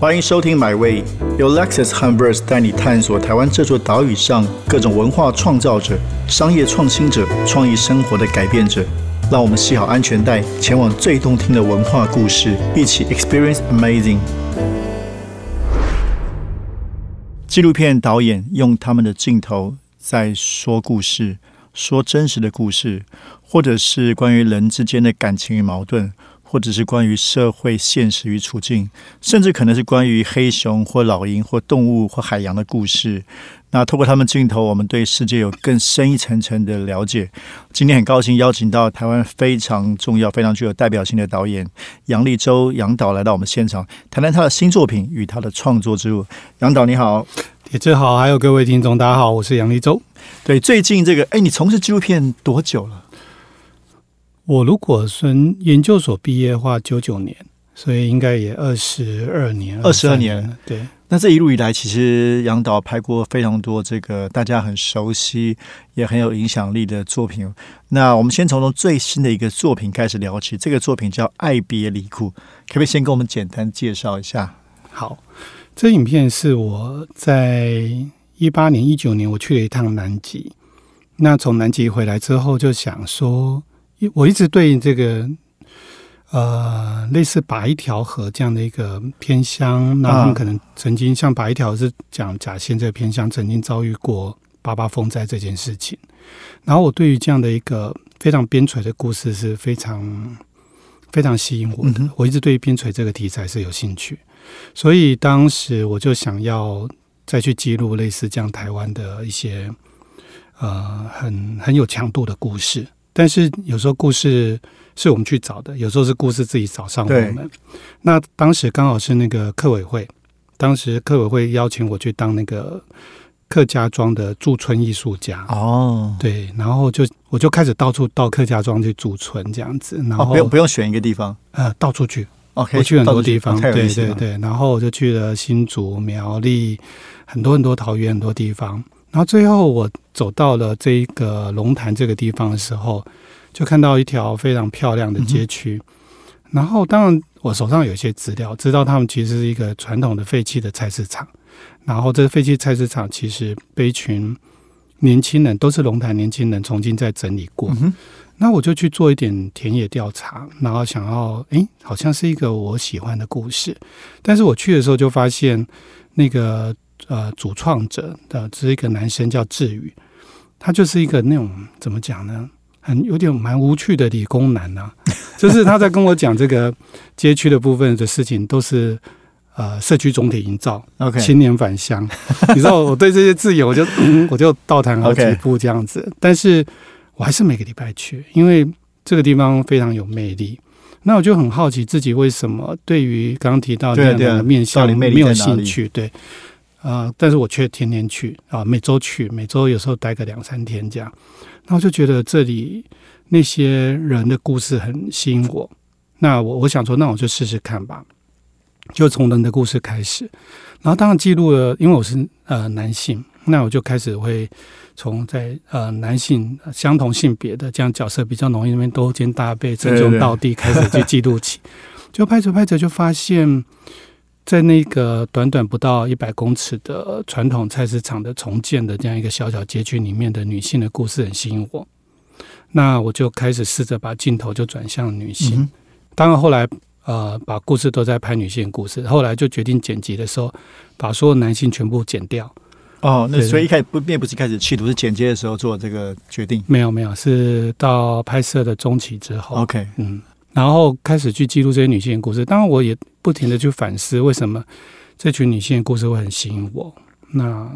欢迎收听《My Way》，由 Lexus h u m b e r s 带你探索台湾这座岛屿上各种文化创造者、商业创新者、创意生活的改变者。让我们系好安全带，前往最动听的文化故事，一起 Experience Amazing。纪录片导演用他们的镜头在说故事，说真实的故事，或者是关于人之间的感情与矛盾。或者是关于社会现实与处境，甚至可能是关于黑熊或老鹰或动物或海洋的故事。那透过他们镜头，我们对世界有更深一层层的了解。今天很高兴邀请到台湾非常重要、非常具有代表性的导演杨立洲杨导来到我们现场，谈谈他的新作品与他的创作之路。杨导你好，铁志好，还有各位听众，大家好，我是杨立洲。对，最近这个，哎，你从事纪录片多久了？我如果从研究所毕业的话，九九年，所以应该也二十二年，二十二年。对，那这一路以来，其实杨导拍过非常多这个大家很熟悉也很有影响力的作品。那我们先从从最新的一个作品开始聊起，这个作品叫《爱别离苦》，可不可以先跟我们简单介绍一下？好，这影片是我在一八年、一九年我去了一趟南极，那从南极回来之后，就想说。我一直对这个呃类似白一条河这样的一个偏乡，那他们可能曾经像白一条是讲甲县这个偏乡曾经遭遇过八八风灾这件事情，然后我对于这样的一个非常边陲的故事是非常非常吸引我的，我一直对边陲这个题材是有兴趣，所以当时我就想要再去记录类似这样台湾的一些呃很很有强度的故事。但是有时候故事是我们去找的，有时候是故事自己找上我们。那当时刚好是那个客委会，当时客委会邀请我去当那个客家庄的驻村艺术家。哦，对，然后就我就开始到处到客家庄去驻村这样子。然后不用不用选一个地方，呃，到处去。我去很多地方，对对对。然后我就去了新竹、苗栗，很多很多桃园很多地方。然后最后我走到了这一个龙潭这个地方的时候，就看到一条非常漂亮的街区。然后当然我手上有一些资料，知道他们其实是一个传统的废弃的菜市场。然后这个废弃菜市场其实被一群年轻人，都是龙潭年轻人重新再整理过。那我就去做一点田野调查，然后想要，诶，好像是一个我喜欢的故事。但是我去的时候就发现那个。呃，主创者的这是一个男生叫志宇，他就是一个那种怎么讲呢？很有点蛮无趣的理工男啊。就是他在跟我讲这个街区的部分的事情，都是呃社区总体营造，OK，青年返乡。你知道我对这些字眼，我就我就倒谈好几步这样子。但是我还是每个礼拜去，因为这个地方非常有魅力。那我就很好奇自己为什么对于刚刚提到那样的面向没有兴趣？对。啊！但是我却天天去啊，每周去，每周有时候待个两三天这样。那我就觉得这里那些人的故事很吸引我。那我我想说，那我就试试看吧，就从人的故事开始。然后当然记录了，因为我是呃男性，那我就开始会从在呃男性相同性别的这样角色比较容易那边勾肩搭背、称兄道弟开始去记录起，就拍着拍着就发现。在那个短短不到一百公尺的传统菜市场的重建的这样一个小小街区里面的女性的故事很吸引我，那我就开始试着把镜头就转向女性。当然后来呃把故事都在拍女性故事，后来就决定剪辑的时候把所有男性全部剪掉。哦，那所以一开始不并不是开始企图是剪接的时候做这个决定，没有没有是到拍摄的中期之后。OK，嗯。然后开始去记录这些女性的故事，当然我也不停的去反思，为什么这群女性的故事会很吸引我。那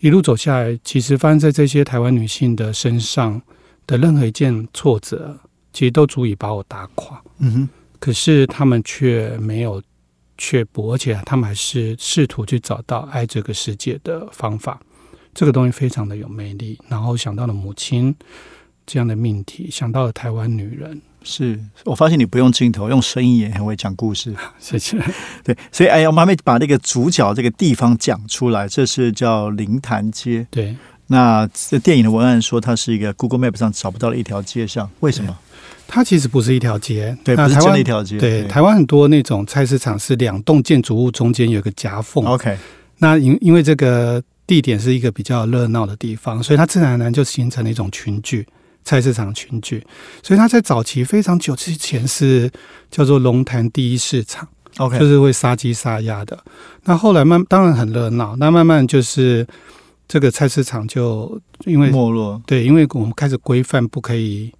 一路走下来，其实发生在这些台湾女性的身上的任何一件挫折，其实都足以把我打垮。嗯哼，可是他们却没有却步，而且他们还是试图去找到爱这个世界的方法。这个东西非常的有魅力。然后想到了母亲这样的命题，想到了台湾女人。是我发现你不用镜头，用声音也很会讲故事。谢谢。对，所以哎呀，我们还没把那个主角这个地方讲出来。这是叫灵潭街。对。那这电影的文案说，它是一个 Google Map 上找不到的一条街上，为什么？它其实不是一条街，对，不是真的一条街。对，台湾很多那种菜市场是两栋建筑物中间有个夹缝。OK，那因因为这个地点是一个比较热闹的地方，所以它自然而然就形成了一种群聚。菜市场群聚，所以它在早期非常久之前是叫做龙潭第一市场，OK，就是会杀鸡杀鸭的。那后来慢当然很热闹，那慢慢就是这个菜市场就因为没落，对，因为我们开始规范不可以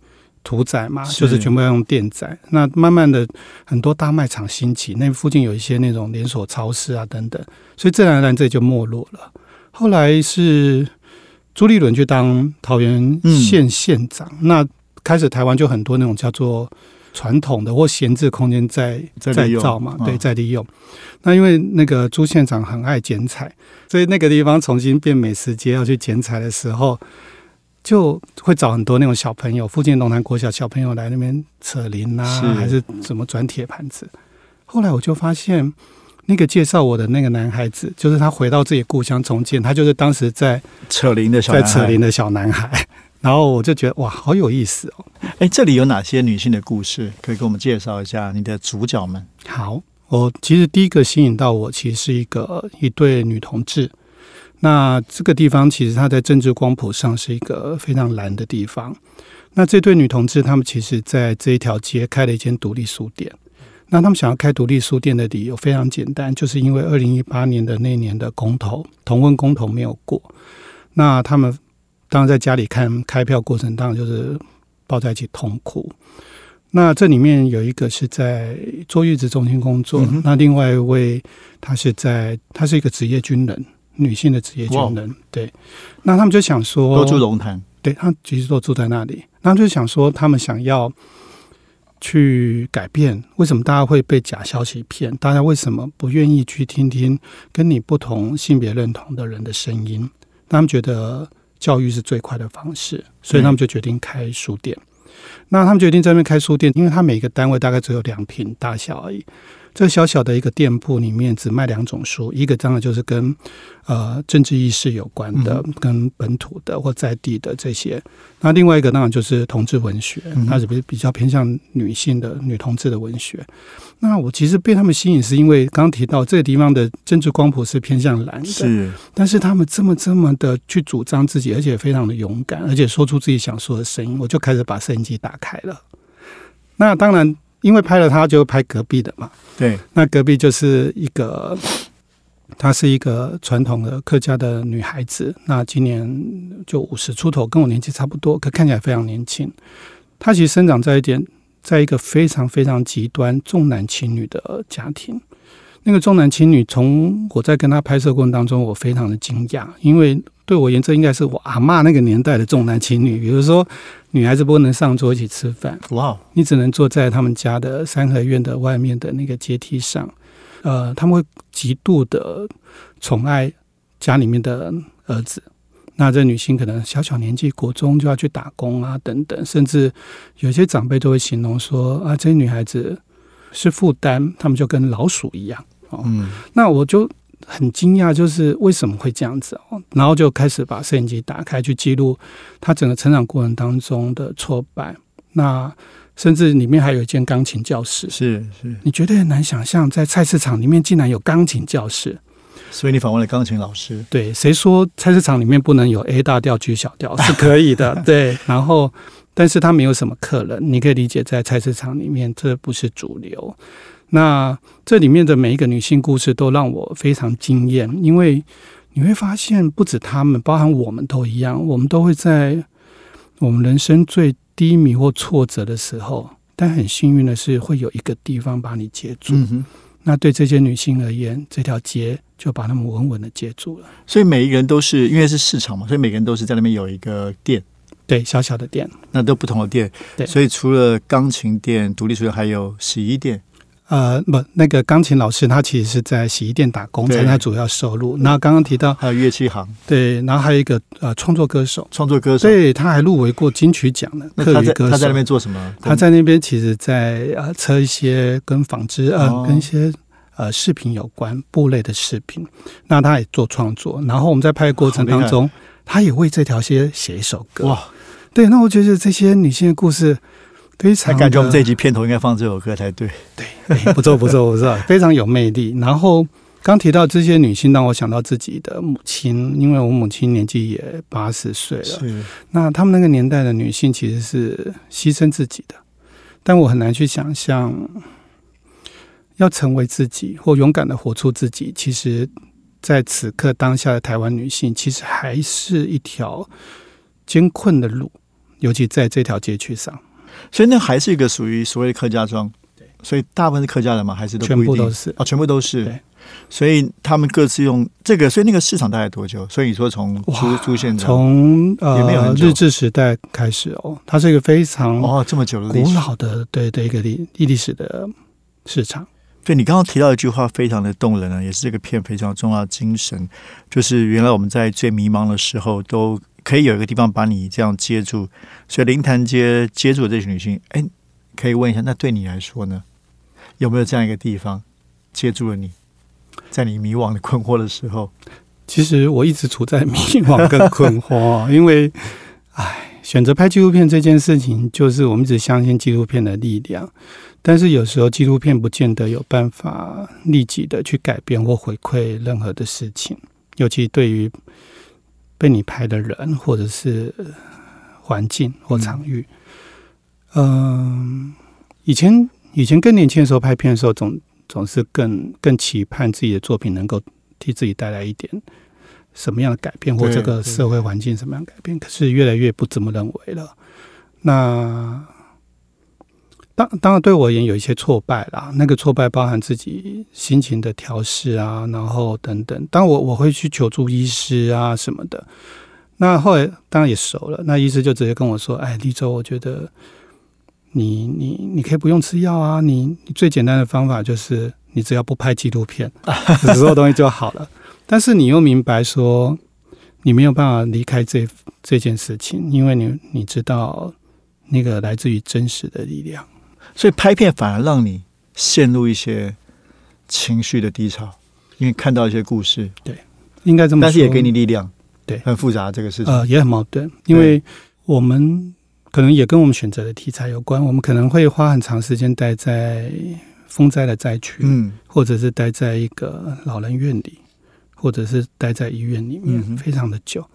屠宰嘛，就是全部要用电宰。那慢慢的很多大卖场兴起，那附近有一些那种连锁超市啊等等，所以自然而然这就没落了。后来是。朱立伦去当桃园县县长，那开始台湾就很多那种叫做传统的或闲置空间在在造嘛，对，在利用。那因为那个朱县长很爱剪彩，所以那个地方重新变美食街要去剪彩的时候，就会找很多那种小朋友，附近龙潭国小小朋友来那边扯铃啊，还是怎么转铁盘子。后来我就发现。那个介绍我的那个男孩子，就是他回到自己故乡重建，他就是当时在扯铃的小在扯铃的小男孩。然后我就觉得哇，好有意思哦！哎，这里有哪些女性的故事可以给我们介绍一下？你的主角们。好，我其实第一个吸引到我，其实是一个一对女同志。那这个地方其实它在政治光谱上是一个非常蓝的地方。那这对女同志，她们其实在这一条街开了一间独立书店。那他们想要开独立书店的理由非常简单，就是因为二零一八年的那年的公投同婚公投没有过。那他们当然在家里看开票过程，当然就是抱在一起痛哭。那这里面有一个是在坐月子中心工作，那另外一位她是在她是一个职业军人，女性的职业军人。对，那他们就想说，都住龙潭，对他其实都住在那里。那就想说，他们想要。去改变为什么大家会被假消息骗？大家为什么不愿意去听听跟你不同性别认同的人的声音？他们觉得教育是最快的方式，所以他们就决定开书店。那他们决定在那边开书店，因为他每个单位大概只有两平大小而已。这小小的一个店铺里面只卖两种书，一个当然就是跟呃政治意识有关的，跟本土的或在地的这些。那另外一个当然就是同志文学，它是比比较偏向女性的女同志的文学。那我其实被他们吸引，是因为刚刚提到这个地方的政治光谱是偏向蓝的，是。但是他们这么这么的去主张自己，而且非常的勇敢，而且说出自己想说的声音，我就开始把摄影机打开了。那当然。因为拍了他，就拍隔壁的嘛。对，那隔壁就是一个，她是一个传统的客家的女孩子。那今年就五十出头，跟我年纪差不多，可看起来非常年轻。她其实生长在一点，在一个非常非常极端重男轻女的家庭。那个重男轻女，从我在跟她拍摄过程当中，我非常的惊讶，因为。对我言，这应该是我阿妈那个年代的重男轻女。比如说，女孩子不能上桌一起吃饭，哇，你只能坐在他们家的三合院的外面的那个阶梯上。呃，他们会极度的宠爱家里面的儿子。那这女性可能小小年纪，国中就要去打工啊，等等，甚至有些长辈都会形容说啊，这些女孩子是负担，他们就跟老鼠一样。哦，嗯，那我就。很惊讶，就是为什么会这样子哦？然后就开始把摄影机打开，去记录他整个成长过程当中的挫败。那甚至里面还有一间钢琴教室，是是，你绝对很难想象，在菜市场里面竟然有钢琴教室。所以你访问了钢琴老师？对，谁说菜市场里面不能有 A 大调 G 小调？是可以的，对。然后，但是他没有什么客人，你可以理解，在菜市场里面这不是主流。那这里面的每一个女性故事都让我非常惊艳，因为你会发现，不止她们，包含我们都一样，我们都会在我们人生最低迷或挫折的时候，但很幸运的是，会有一个地方把你接住。那对这些女性而言，这条街就把她们稳稳的接住了。所以每一个人都是因为是市场嘛，所以每个人都是在那边有一个店，对，小小的店，那都不同的店。对，所以除了钢琴店、独立书店，还有洗衣店。呃，不，那个钢琴老师他其实是在洗衣店打工，才是他主要收入。那刚刚提到还有乐器行，对，然后还有一个呃创作歌手，创作歌手，对，他还入围过金曲奖的课余歌手。他在那边做什么？他在那边其实，在呃测一些跟纺织呃跟一些呃饰品有关布类的饰品。那他也做创作，然后我们在拍的过程当中，他也为这条街写一首歌。哇，对，那我觉得这些女性的故事。非常感觉我们这一集片头应该放这首歌才对。对，不错不错不错，非常有魅力。然后刚提到这些女性，让我想到自己的母亲，因为我母亲年纪也八十岁了。是，那他们那个年代的女性其实是牺牲自己的，但我很难去想象，要成为自己或勇敢的活出自己。其实，在此刻当下的台湾女性，其实还是一条艰困的路，尤其在这条街区上。所以那还是一个属于所谓的客家庄，对，所以大部分是客家人嘛？还是都全部都是哦，全部都是。对，所以他们各自用这个，所以那个市场大概多久？所以你说从出出现从呃日治时代开始哦，它是一个非常哦这么久的古老的对的一个历历史的市场。对你刚刚提到一句话非常的动人啊，也是这个片非常重要的精神，就是原来我们在最迷茫的时候都。可以有一个地方把你这样接住，所以灵潭街接住这群女性，哎，可以问一下，那对你来说呢，有没有这样一个地方接住了你，在你迷惘的困惑的时候？其实我一直处在迷惘跟困惑，因为，哎，选择拍纪录片这件事情，就是我们一直相信纪录片的力量，但是有时候纪录片不见得有办法立即的去改变或回馈任何的事情，尤其对于。被你拍的人，或者是环境或场域，嗯，以前以前更年轻的时候拍片的时候，总总是更更期盼自己的作品能够替自己带来一点什么样的改变，或这个社会环境什么样改变。可是越来越不这么认为了。那。当当然，对我而言有一些挫败啦。那个挫败包含自己心情的调试啊，然后等等。当我我会去求助医师啊什么的。那后来当然也熟了，那医师就直接跟我说：“哎，立州，我觉得你你你可以不用吃药啊，你你最简单的方法就是你只要不拍纪录片，所有东西就好了。但是你又明白说，你没有办法离开这这件事情，因为你你知道那个来自于真实的力量。”所以拍片反而让你陷入一些情绪的低潮，因为看到一些故事，对，应该这么说，但是也给你力量，对，很复杂这个事情，呃，也很矛盾，因为我们可能也跟我们选择的题材有关，我们可能会花很长时间待在风灾的灾区，嗯，或者是待在一个老人院里，或者是待在医院里面，非常的久，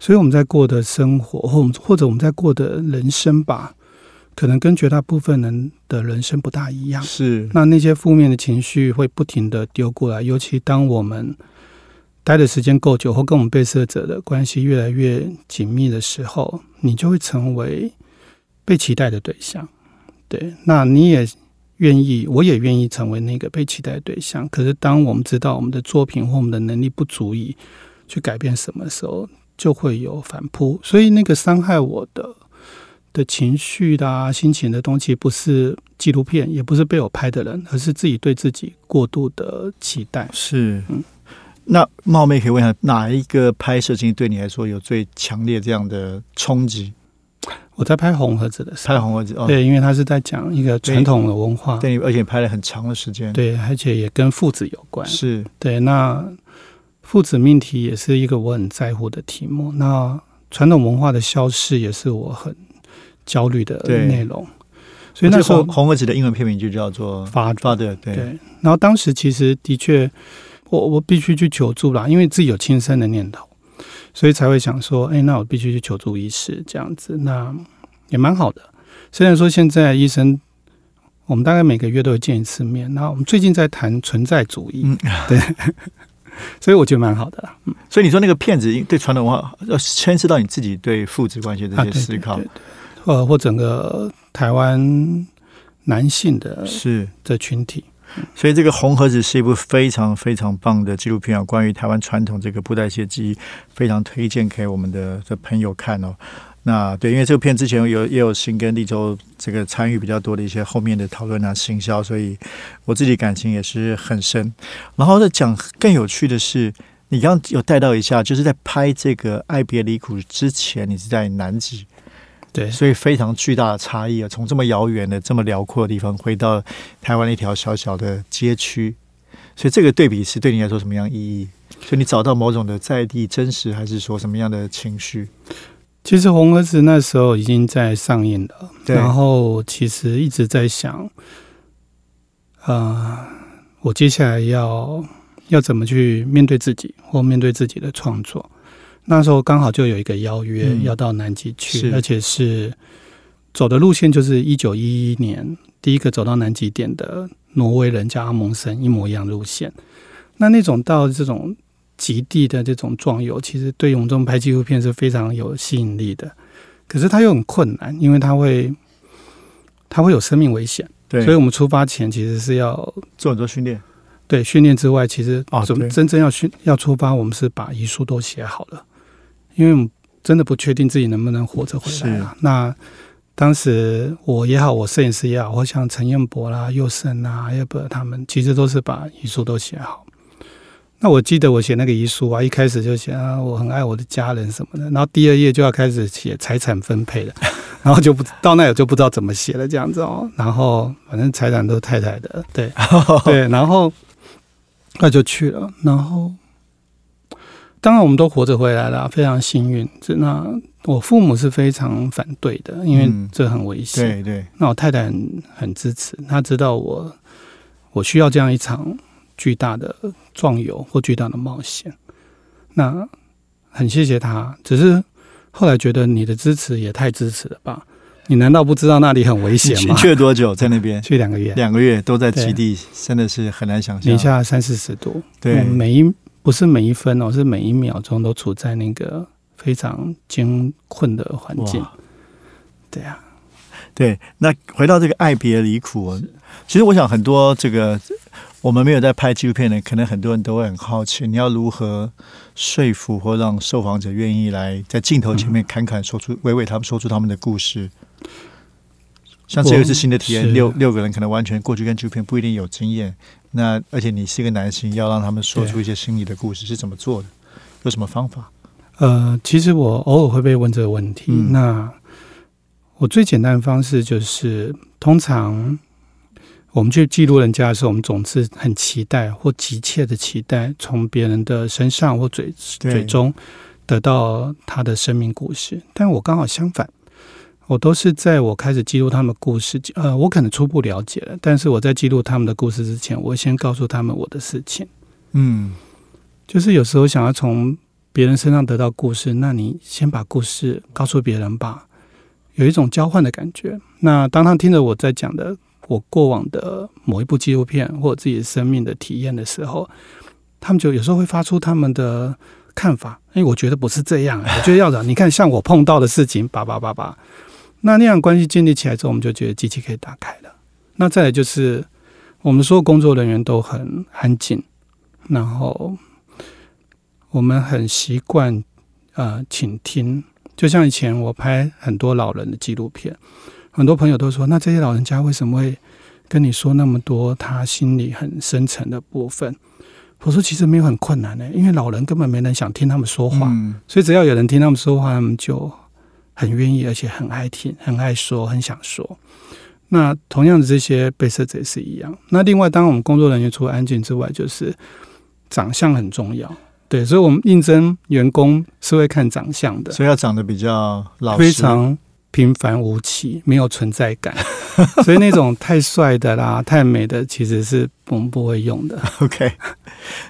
所以我们在过的生活，或我们或者我们在过的人生吧。可能跟绝大部分人的人生不大一样，是那那些负面的情绪会不停的丢过来，尤其当我们待的时间够久，或跟我们被摄者的关系越来越紧密的时候，你就会成为被期待的对象。对，那你也愿意，我也愿意成为那个被期待的对象。可是，当我们知道我们的作品或我们的能力不足以去改变什么时候，就会有反扑。所以，那个伤害我的。的情绪的心情的东西，不是纪录片，也不是被我拍的人，而是自己对自己过度的期待。是，嗯，那冒昧可以问一下，哪一个拍摄经历对你来说有最强烈这样的冲击？我在拍红盒子的时候，拍红盒子，哦对，因为他是在讲一个传统的文化，对，而且拍了很长的时间，对，而且也跟父子有关，是对。那父子命题也是一个我很在乎的题目。那传统文化的消逝也是我很。焦虑的内容，所以那时候红儿子的英文片名就叫做发发的对。然后当时其实的确，我我必须去求助啦，因为自己有轻生的念头，所以才会想说，哎，那我必须去求助医师这样子，那也蛮好的。虽然说现在医生，我们大概每个月都会见一次面，那我们最近在谈存在主义，对，所以我觉得蛮好的。所以你说那个骗子对传统文化要牵涉到你自己对父子关系的这些思考。呃，或整个台湾男性的是的群体，所以这个红盒子是一部非常非常棒的纪录片啊，关于台湾传统这个布袋戏记忆，非常推荐给我们的的朋友看哦。那对，因为这个片之前有也有新跟立州这个参与比较多的一些后面的讨论啊、行销，所以我自己感情也是很深。然后再讲更有趣的是，你刚刚有带到一下，就是在拍这个《爱别离苦》之前，你是在南极。对，所以非常巨大的差异啊！从这么遥远的、这么辽阔的地方，回到台湾一条小小的街区，所以这个对比是对你来说什么样意义？所以你找到某种的在地真实，还是说什么样的情绪？其实《红盒子》那时候已经在上映了，对然后其实一直在想，呃，我接下来要要怎么去面对自己，或面对自己的创作。那时候刚好就有一个邀约，嗯。要到南极去，是。而且是走的路线就是一九一一年第一个走到南极点的挪威人叫阿蒙森，一模一样的路线。那那种到这种极地的这种壮游，其实对我们这种拍纪录片是非常有吸引力的。可是它又很困难，因为它会它会有生命危险，对，所以我们出发前其实是要做很多训练。对训练之外，其实准哦对。真正要训要出发，我们是把遗书都写好了，因为我们真的不确定自己能不能活着回来啊。那当时我也好，我摄影师也好，我像陈彦博啦、佑胜啊、要不他们，其实都是把遗书都写好。那我记得我写那个遗书啊，一开始就写啊，我很爱我的家人什么的，然后第二页就要开始写财产分配了，然后就不到那我就不知道怎么写了这样子哦。然后反正财产都是太太的，对对，然后那就去了，然后当然我们都活着回来了，非常幸运。这那我父母是非常反对的，因为嗯这很危险。对对，那我太太很很支持，她知道我我需要这样一场巨大的壮游或巨大的冒险。那很谢谢她，只是后来觉得你的支持也太支持了吧？你难道不知道那里很危你险吗？去去了多久在那边？去两个月，两个月都在基地，真的是很难想象零。下三四十度，对每一不是每一分哦，是每一秒钟都处在那个非常艰困的环境。对啊，对，那回到这个爱别离苦哦，其实我想很多这个我们没有在拍纪录片的，可能很多人都会很好奇，你要如何说服或让受访者愿意来在镜头前面侃侃说出、娓娓他们说出他们的故事。像这一次新的体验，六六个人可能完全过去跟纪录片不一定有经验，那而且你是一个男性，要让他们说出一些心里的故事是怎么做的？有什么方法？呃，其实我偶尔会被问这个问题。嗯那我最简单的方式就是，通常我们去记录人家的时候，我们总是很期待或急切的期待从别人的身上或嘴嘴中得到他的生命故事。但我刚好相反，我都是在我开始记录他们的故事，呃，我可能初步了解了，但是我在记录他们的故事之前，我先告诉他们我的事情。嗯，就是有时候想要从别人身上得到故事，那你先把故事告诉别人吧，有一种交换的感觉。那当他听着我在讲的我过往的某一部纪录片或者自己的生命的体验的时候，他们就有时候会发出他们的看法。哎，我觉得不是这样，我觉得要讲，你看像我碰到的事情，叭叭叭叭。那那样关系建立起来之后，我们就觉得机器可以打开了。那再来就是，我们所有工作人员都很安静，然后我们很习惯呃倾听，就像以前我拍很多老人的纪录片，很多朋友都说，那这些老人家为什么会跟你说那么多他心里很深沉的部分？我说其实没有很困难的、因为老人根本没人想听他们说话，嗯所以只要有人听他们说话，他们就很愿意，而且很爱听，很爱说，很想说。那同样的，这些被摄者也是一样。那另外，当我们工作人员除了安静之外，就是长相很重要。对，所以我们应征员工是会看长相的，所以要长得比较老实，非常平凡无奇，没有存在感。所以那种太帅的啦、太美的，其实是我们不会用的。OK，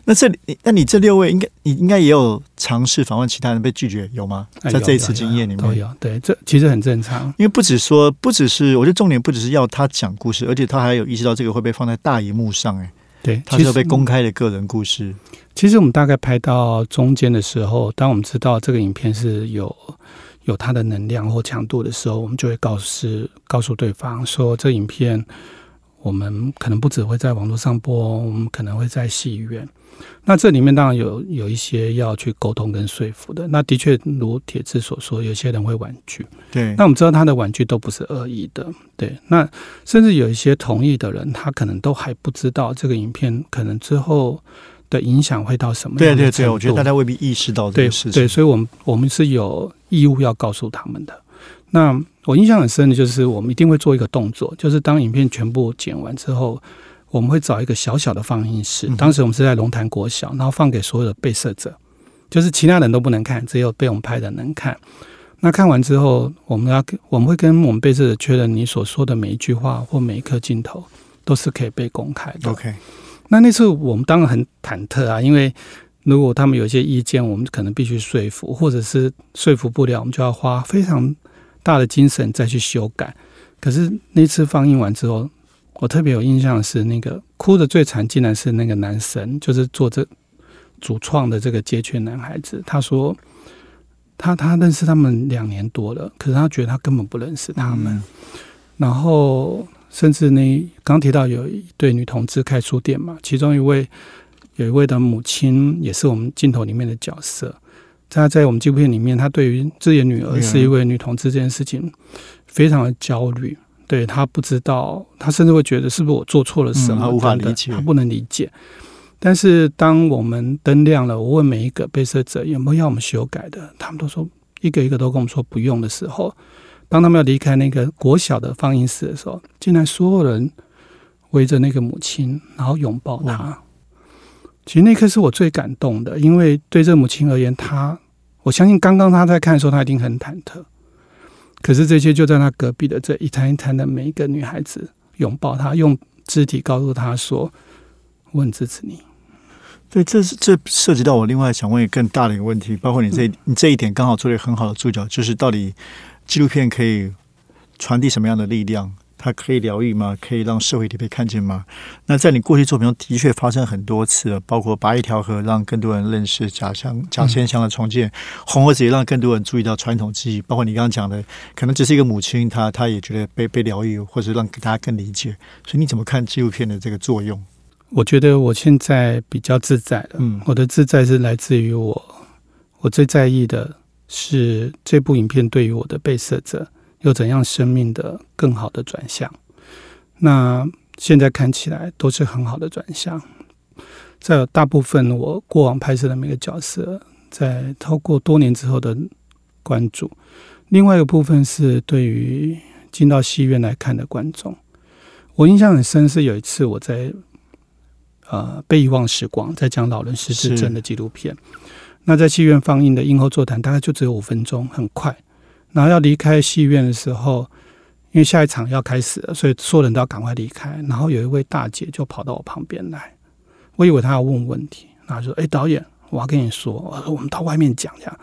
那这里，那你这六位应该你应该也有尝试访问其他人被拒绝，有吗？哎在这一次经验里面，都有，对，这其实很正常。因为不只说，不只是，我觉得重点不只是要他讲故事，而且他还有意识到这个会被放在大荧幕上，哎，对，他是要被公开的个人故事。其实我们大概拍到中间的时候，当我们知道这个影片是有有它的能量或强度的时候，我们就会告诉告诉对方说，这影片我们可能不只会在网络上播，我们可能会在戏院。那这里面当然有有一些要去沟通跟说服的。那的确如铁志所说，有些人会婉拒。对，那我们知道他的婉拒都不是恶意的，对。那甚至有一些同意的人，他可能都还不知道这个影片可能之后的影响会到什么对对对，我觉得大家未必意识到这对个事情。对，所以我们我们是有义务要告诉他们的。那我印象很深的就是，我们一定会做一个动作，就是当影片全部剪完之后，我们会找一个小小的放映室。嗯当时我们是在龙潭国小，然后放给所有的被摄者，就是其他人都不能看，只有被我们拍的能看。那看完之后，我们要我们会跟我们被摄者确认，你所说的每一句话或每一颗镜头都是可以被公开的。OK，那那次我们当然很忐忑啊，因为如果他们有一些意见，我们可能必须说服，或者是说服不了，我们就要花非常大的精神再去修改。可是那次放映完之后，我特别有印象的是，那个哭的最惨，竟然是那个男生，就是做这主创的这个街圈男孩子。他说。他他认识他们两年多了，可是他觉得他根本不认识他们。然后甚至呢刚提到有一对女同志开书店嘛，其中一位有一位的母亲也是我们镜头里面的角色。她在我们纪录片里面，她对于自己的女儿是一位女同志这件事情非常的焦虑。对她不知道，她甚至会觉得是不是我做错了什么，她无法理解，她不能理解。但是当我们灯亮了，我问每一个被摄者有没有要我们修改的，他们都说一个一个都跟我们说不用的时候，当他们要离开那个国小的放映室的时候，竟然所有人围着那个母亲，然后拥抱她。其实那刻是我最感动的，因为对这母亲而言，她我相信刚刚她在看的时候，她一定很忐忑。可是这些就在她隔壁的这一摊一摊的每一个女孩子拥抱她，用肢体告诉她说。我很支持你。对，这是这涉及到我另外想问一个更大的一个问题，包括你这你这一点刚好做了一个很好的注脚，就是到底纪录片可以传递什么样的力量？它可以疗愈吗？可以让社会体被看见吗？那在你过去作品中的确发生很多次，包括拔一条河让更多人认识假乡假仙乡的重建，红盒子也让更多人注意到传统记忆，包括你刚刚讲的，可能只是一个母亲，她她也觉得被被疗愈，或者让大家更理解。所以你怎么看纪录片的这个作用？我觉得我现在比较自在了。嗯，我的自在是来自于我，我最在意的是这部影片对于我的被摄者有怎样生命的更好的转向。那现在看起来都是很好的转向。在大部分我过往拍摄的每个角色，在透过多年之后的关注，另外一个部分是对于进到戏院来看的观众，我印象很深是有一次我在。呃，被遗忘时光在讲老人失智症的纪录片。那在戏院放映的映后座谈，大概就只有五分钟，很快。然后要离开戏院的时候，因为下一场要开始了，所以所有人都要赶快离开。然后有一位大姐就跑到我旁边来，我以为她要问问题，然后说：“哎，导演，我要跟你说，我说我们到外面讲讲。”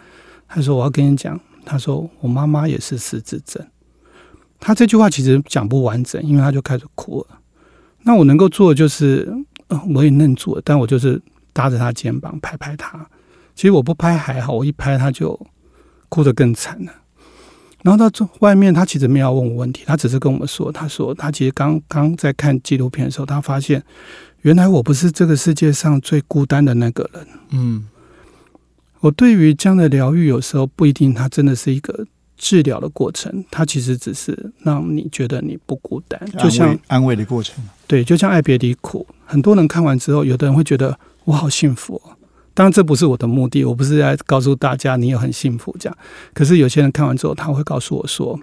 她。”说：“我要跟你讲。”他说：“我妈妈也是失智症。”他这句话其实讲不完整，因为他就开始哭了。那我能够做的就是。我也愣住了，但我就是搭着他肩膀拍拍他。其实我不拍还好，我一拍他就哭得更惨了。然后到这外面，他其实没有问我问题，他只是跟我们说：“他说他其实刚刚在看纪录片的时候，他发现原来我不是这个世界上最孤单的那个人。”嗯，我对于这样的疗愈，有时候不一定，它真的是一个。治疗的过程，它其实只是让你觉得你不孤单，就像安慰的过程。对，就像爱别离苦，很多人看完之后，有的人会觉得我好幸福。当然，这不是我的目的，我不是在告诉大家你也很幸福这样。可是有些人看完之后，他会告诉我说：“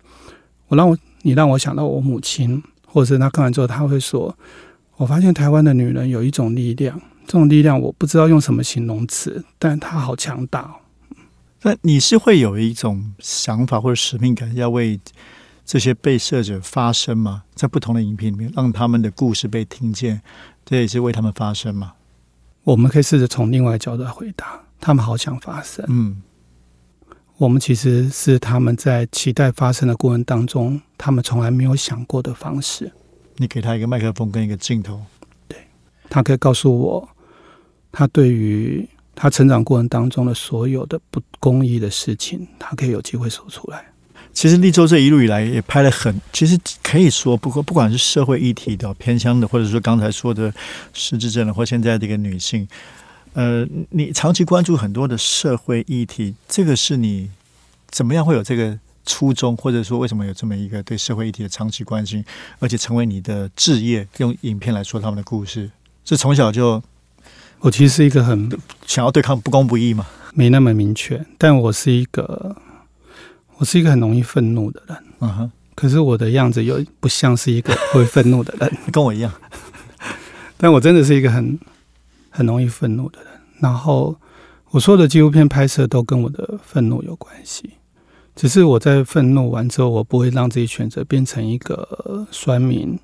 我让我你让我想到我母亲。”或者是他看完之后，他会说：“我发现台湾的女人有一种力量，这种力量我不知道用什么形容词，但它好强大。”那你是会有一种想法或者使命感，要为这些被摄者发声吗？在不同的影片里面，让他们的故事被听见，这也是为他们发声吗？我们可以试着从另外角度来回答。他们好想发生，嗯，我们其实是他们在期待发生的过程当中，他们从来没有想过的方式。你给他一个麦克风跟一个镜头，对他可以告诉我，他对于。他成长过程当中的所有的不公义的事情，他可以有机会说出来。其实立州这一路以来也拍了很，其实可以说，不过不管是社会议题的偏乡的，或者说刚才说的失智症的，或现在这个女性，呃，你长期关注很多的社会议题，这个是你怎么样会有这个初衷，或者说为什么有这么一个对社会议题的长期关心，而且成为你的置业，用影片来说他们的故事，是从小就。我其实是一个很想要对抗不公不义嘛，没那么明确，但我是一个，我是一个很容易愤怒的人。嗯哼，可是我的样子又不像是一个 会愤怒的人，跟我一样。但我真的是一个很很容易愤怒的人。然后我说的纪录片拍摄都跟我的愤怒有关系。只是我在愤怒完之后，我不会让自己选择变成一个酸民，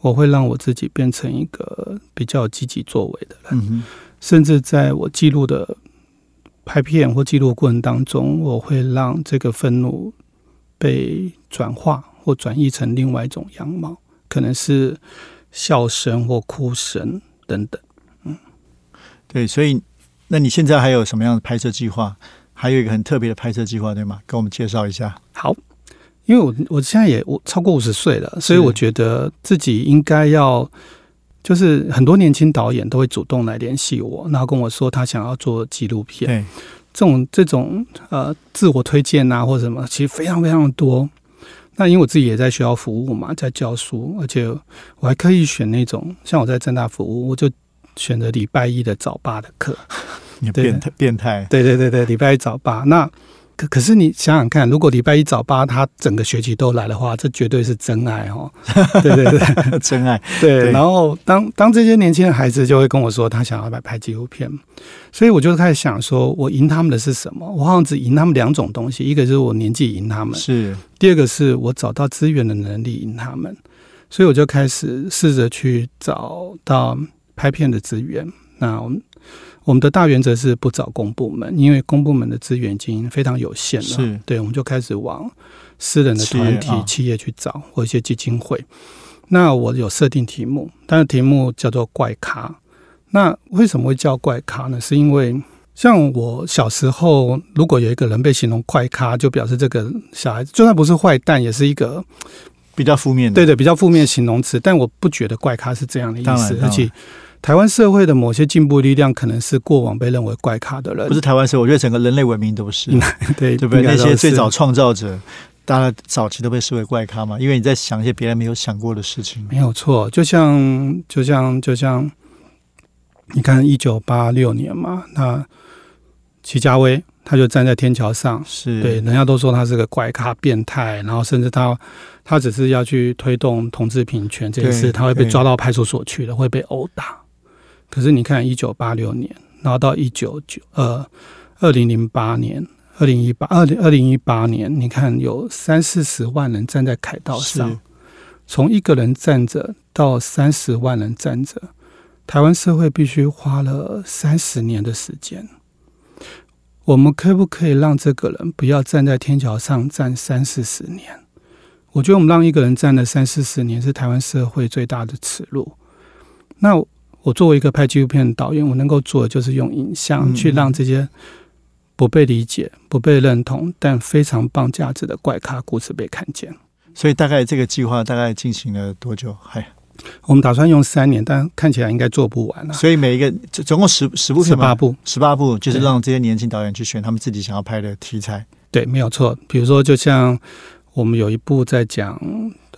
我会让我自己变成一个比较积极作为的人。甚至在我记录的拍片或记录过程当中，我会让这个愤怒被转化或转译成另外一种样貌，可能是笑声或哭声等等。嗯，对，所以那你现在还有什么样的拍摄计划？还有一个很特别的拍摄计划，对吗？跟我们介绍一下。好，因为我我现在也我超过五十岁了，所以我觉得自己应该要，就是很多年轻导演都会主动来联系我，然后跟我说他想要做纪录片。对，这种这种呃自我推荐啊或者什么，其实非常非常多。那因为我自己也在学校服务嘛，在教书，而且我还刻意选那种像我在正大服务，我就选择礼拜一的早八的课。你变态变态，对对对对，礼拜一早八。那可可是你想想看，如果礼拜一早八他整个学期都来的话，这绝对是真爱哦。对对对，真爱。对，然后当当这些年轻的孩子就会跟我说，他想要来拍纪录片，所以我就开始想说，我赢他们的是什么？我好像只赢他们两种东西，一个是我年纪赢他们，是第二个是我找到资源的能力赢他们。所以我就开始试着去找到拍片的资源。那我们。我们的大原则是不找公部门，因为公部门的资源已经非常有限了。是，对，我们就开始往私人的团体、企业去找，或一些基金会。那我有设定题目，但是题目叫做“怪咖”。那为什么会叫怪咖呢？是因为像我小时候，如果有一个人被形容怪咖，就表示这个小孩子就算不是坏蛋，也是一个比较负面的。对对，比较负面形容词。但我不觉得怪咖是这样的意思，而且。台湾社会的某些进步力量，可能是过往被认为怪咖的人。不是台湾社会，我觉得整个人类文明都是。对，对不对？那些最早创造者，大家早期都被视为怪咖嘛，因为你在想一些别人没有想过的事情。没有错，就像就像就像，你看一九八六年嘛，那齐家威他就站在天桥上，是对，人家都说他是个怪咖、变态，然后甚至他。他只是要去推动同志平权这件事，他会被抓到派出所去了，会被殴打。可是你看，一九八六年，然后到一九九呃二零零八年、二零一八二零二零一八年，你看有三四十万人站在凯道上，从一个人站着到三十万人站着，台湾社会必须花了三十年的时间。我们可不可以让这个人不要站在天桥上站三四十年？我觉得我们让一个人站了三四十年，是台湾社会最大的耻辱。那我作为一个拍纪录片的导演，我能够做的就是用影像去让这些不被理解、不被认同，但非常棒价值的怪咖故事被看见。所以，大概这个计划大概进行了多久？嗨，我们打算用三年，但看起来应该做不完了。所以，每一个总共十十部、十八部、十八部，就是让这些年轻导演去选他们自己想要拍的题材。对，没有错。比如说，就像。我们有一部在讲，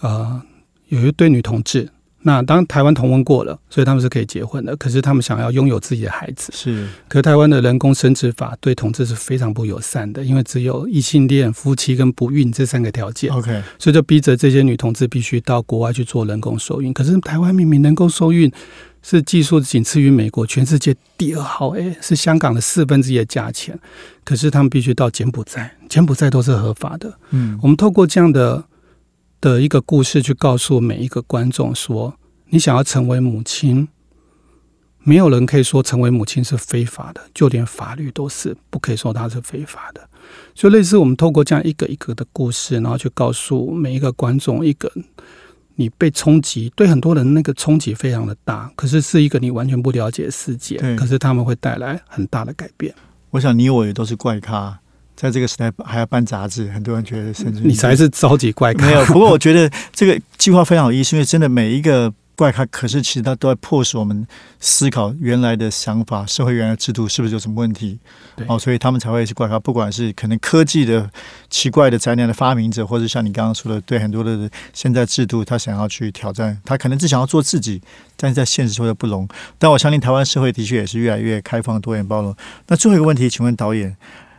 呃，有一对女同志，那当台湾同婚过了，所以他们是可以结婚的。可是他们想要拥有自己的孩子，是。可台湾的人工生殖法对同志是非常不友善的，因为只有异性恋夫妻跟不孕这三个条件。OK，所以就逼着这些女同志必须到国外去做人工受孕。可是台湾明明人工受孕。是技术仅次于美国，全世界第二好，诶，是香港的四分之一的价钱。可是他们必须到柬埔寨，柬埔寨都是合法的。嗯，我们透过这样的的一个故事，去告诉每一个观众说：你想要成为母亲，没有人可以说成为母亲是非法的，就连法律都是不可以说它是非法的。所以类似我们透过这样一个一个的故事，然后去告诉每一个观众一个。你被冲击，对很多人那个冲击非常的大，可是是一个你完全不了解的世界，可是他们会带来很大的改变。我想你我也都是怪咖，在这个时代还要办杂志，很多人觉得甚至你才是超级怪咖。没有，不过我觉得这个计划非常有意思，因为真的每一个。怪咖，可是其实他都在迫使我们思考原来的想法，社会原来制度是不是有什么问题？哦，所以他们才会是怪咖。不管是可能科技的奇怪的灾难的发明者，或者像你刚刚说的，对很多的现在制度，他想要去挑战，他可能只想要做自己，但是在现实社会不容。但我相信台湾社会的确也是越来越开放、多元、包容。那最后一个问题，请问导演，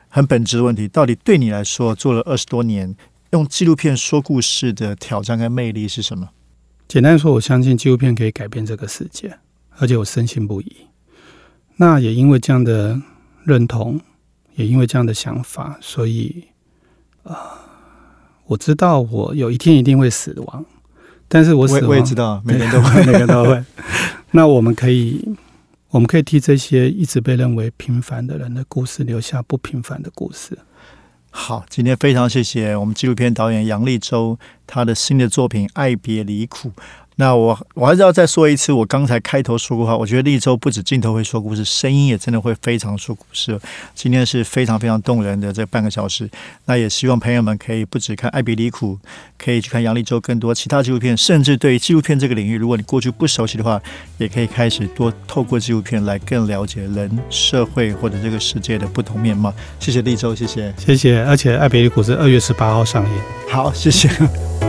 很本质的问题，到底对你来说，做了二十多年用纪录片说故事的挑战跟魅力是什么？简单说，我相信纪录片可以改变这个世界，而且我深信不疑。那也因为这样的认同，也因为这样的想法，所以啊，我知道我有一天一定会死亡，但是我死亡我也知道，每个人都会，每个人都会。那我们可以，我们可以替这些一直被认为平凡的人的故事留下不平凡的故事。好，今天非常谢谢我们纪录片导演杨立洲，他的新的作品《爱别离苦》。那我我还是要再说一次，我刚才开头说过话，我觉得立州不止镜头会说故事，声音也真的会非常说故事。今天是非常非常动人的这半个小时，那也希望朋友们可以不止看《艾比里苦》，可以去看杨立洲更多其他纪录片，甚至对于纪录片这个领域，如果你过去不熟悉的话，也可以开始多透过纪录片来更了解人、社会或者这个世界的不同面貌。谢谢立州，谢谢，谢谢。而且《艾比里苦》是二月十八号上映。好，谢谢。